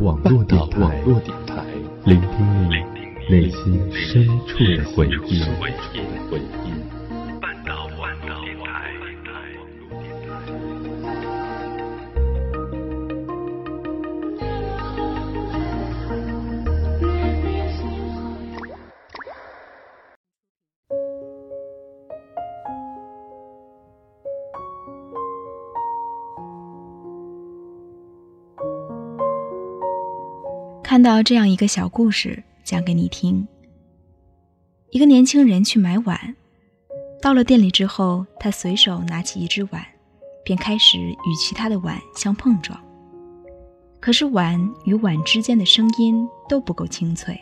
网络电台，聆听你内心深处的回忆。看到这样一个小故事，讲给你听。一个年轻人去买碗，到了店里之后，他随手拿起一只碗，便开始与其他的碗相碰撞。可是碗与碗之间的声音都不够清脆，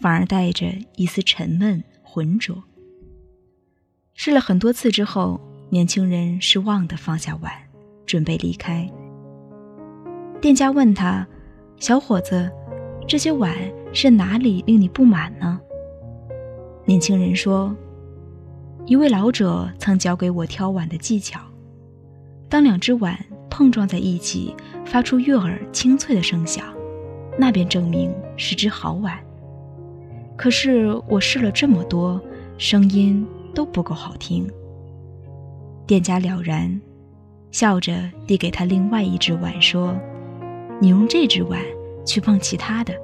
反而带着一丝沉闷浑浊。试了很多次之后，年轻人失望地放下碗，准备离开。店家问他。小伙子，这些碗是哪里令你不满呢？年轻人说：“一位老者曾教给我挑碗的技巧。当两只碗碰撞在一起，发出悦耳清脆的声响，那便证明是只好碗。可是我试了这么多，声音都不够好听。”店家了然，笑着递给他另外一只碗，说。你用这只碗去碰其他的，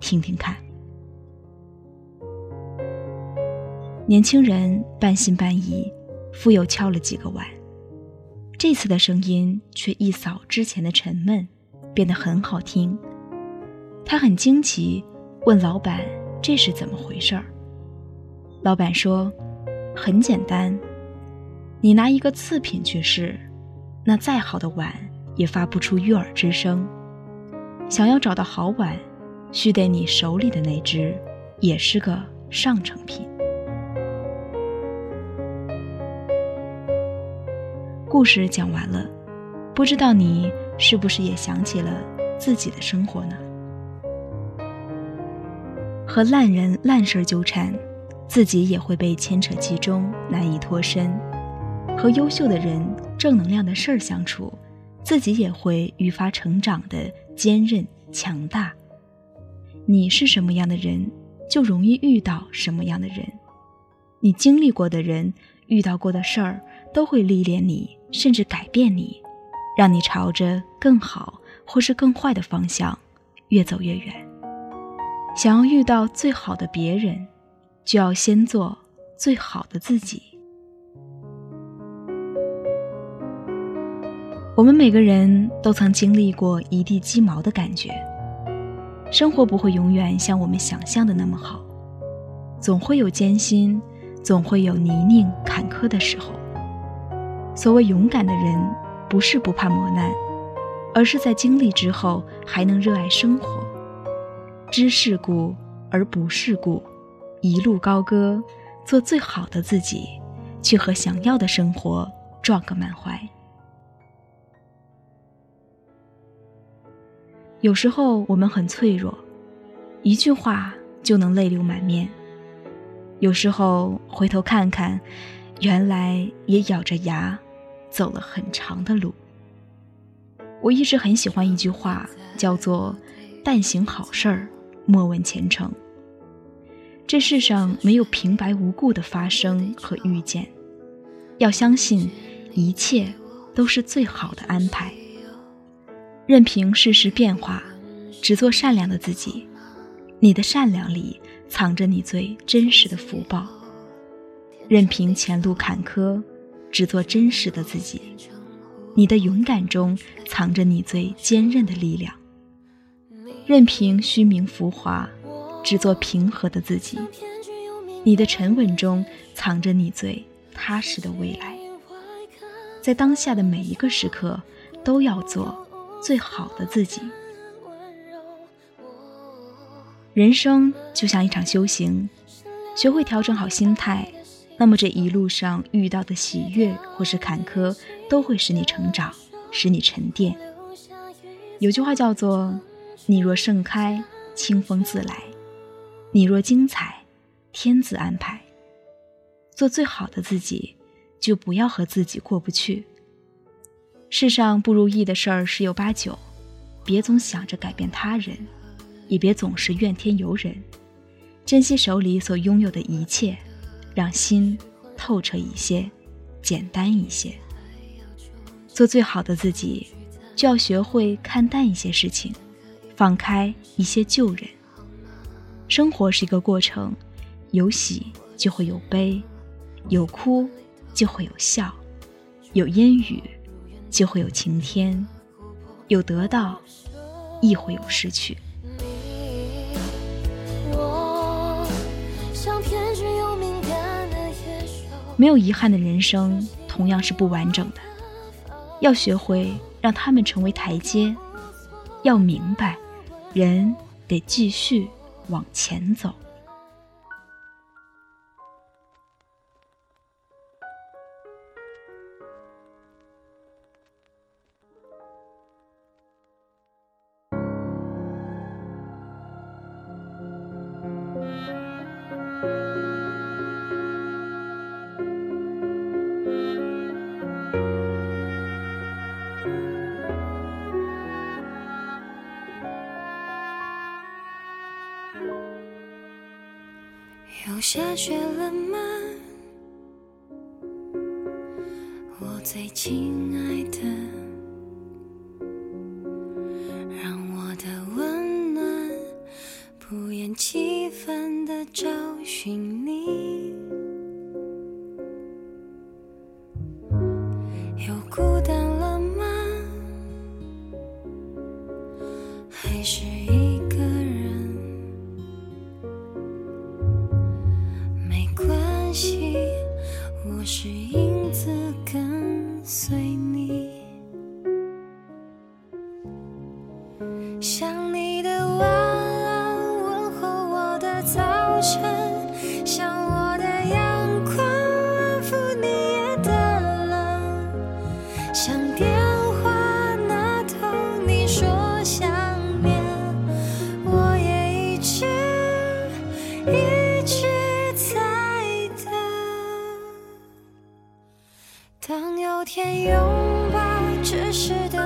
听听看。年轻人半信半疑，复又敲了几个碗，这次的声音却一扫之前的沉闷，变得很好听。他很惊奇，问老板这是怎么回事儿。老板说：“很简单，你拿一个次品去试，那再好的碗也发不出悦耳之声。”想要找到好碗，须得你手里的那只也是个上乘品。故事讲完了，不知道你是不是也想起了自己的生活呢？和烂人烂事纠缠，自己也会被牵扯其中，难以脱身；和优秀的人、正能量的事儿相处，自己也会愈发成长的。坚韧强大，你是什么样的人，就容易遇到什么样的人。你经历过的人，遇到过的事儿，都会历练你，甚至改变你，让你朝着更好或是更坏的方向越走越远。想要遇到最好的别人，就要先做最好的自己。我们每个人都曾经历过一地鸡毛的感觉，生活不会永远像我们想象的那么好，总会有艰辛，总会有泥泞坎坷的时候。所谓勇敢的人，不是不怕磨难，而是在经历之后还能热爱生活，知世故而不世故，一路高歌，做最好的自己，去和想要的生活撞个满怀。有时候我们很脆弱，一句话就能泪流满面。有时候回头看看，原来也咬着牙走了很长的路。我一直很喜欢一句话，叫做“但行好事，莫问前程”。这世上没有平白无故的发生和遇见，要相信一切都是最好的安排。任凭世事变化，只做善良的自己。你的善良里藏着你最真实的福报。任凭前路坎坷，只做真实的自己。你的勇敢中藏着你最坚韧的力量。任凭虚名浮华，只做平和的自己。你的沉稳中藏着你最踏实的未来。在当下的每一个时刻，都要做。最好的自己。人生就像一场修行，学会调整好心态，那么这一路上遇到的喜悦或是坎坷，都会使你成长，使你沉淀。有句话叫做：“你若盛开，清风自来；你若精彩，天自安排。”做最好的自己，就不要和自己过不去。世上不如意的事儿十有八九，别总想着改变他人，也别总是怨天尤人，珍惜手里所拥有的一切，让心透彻一些，简单一些。做最好的自己，就要学会看淡一些事情，放开一些旧人。生活是一个过程，有喜就会有悲，有哭就会有笑，有阴雨就会有晴天，有得到亦会有失去。没有遗憾的人生，同样是不完整的。要学会让他们成为台阶，要明白，人得继续。往前走。下雪了吗？我最亲爱的，让我的温暖不厌其烦的找寻你。又孤单了吗？还是？she 天拥抱，只是的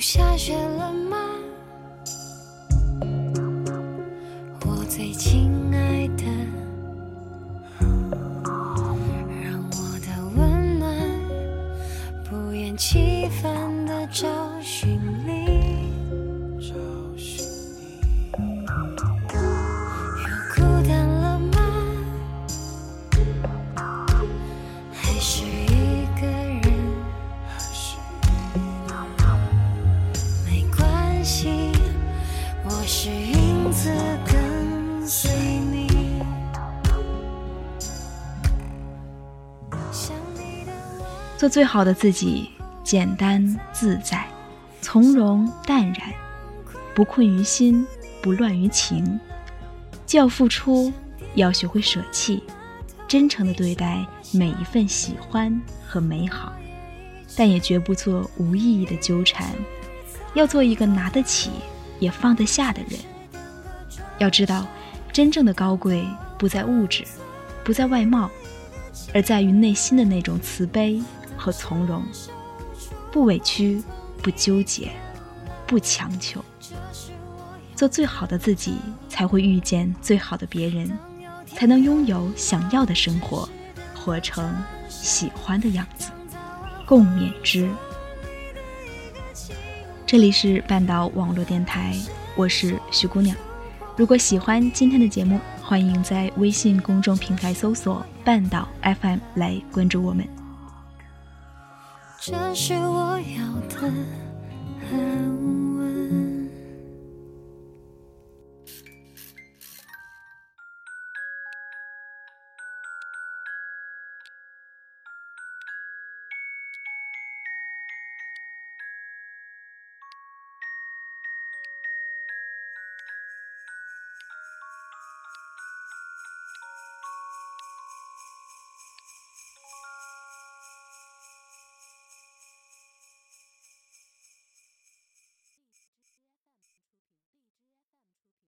下雪了做最好的自己，简单自在，从容淡然，不困于心，不乱于情。既要付出，要学会舍弃，真诚的对待每一份喜欢和美好，但也绝不做无意义的纠缠。要做一个拿得起也放得下的人。要知道，真正的高贵不在物质，不在外貌，而在于内心的那种慈悲。和从容，不委屈，不纠结，不强求，做最好的自己，才会遇见最好的别人，才能拥有想要的生活，活成喜欢的样子。共勉之。这里是半岛网络电台，我是徐姑娘。如果喜欢今天的节目，欢迎在微信公众平台搜索“半岛 FM” 来关注我们。这是我要的安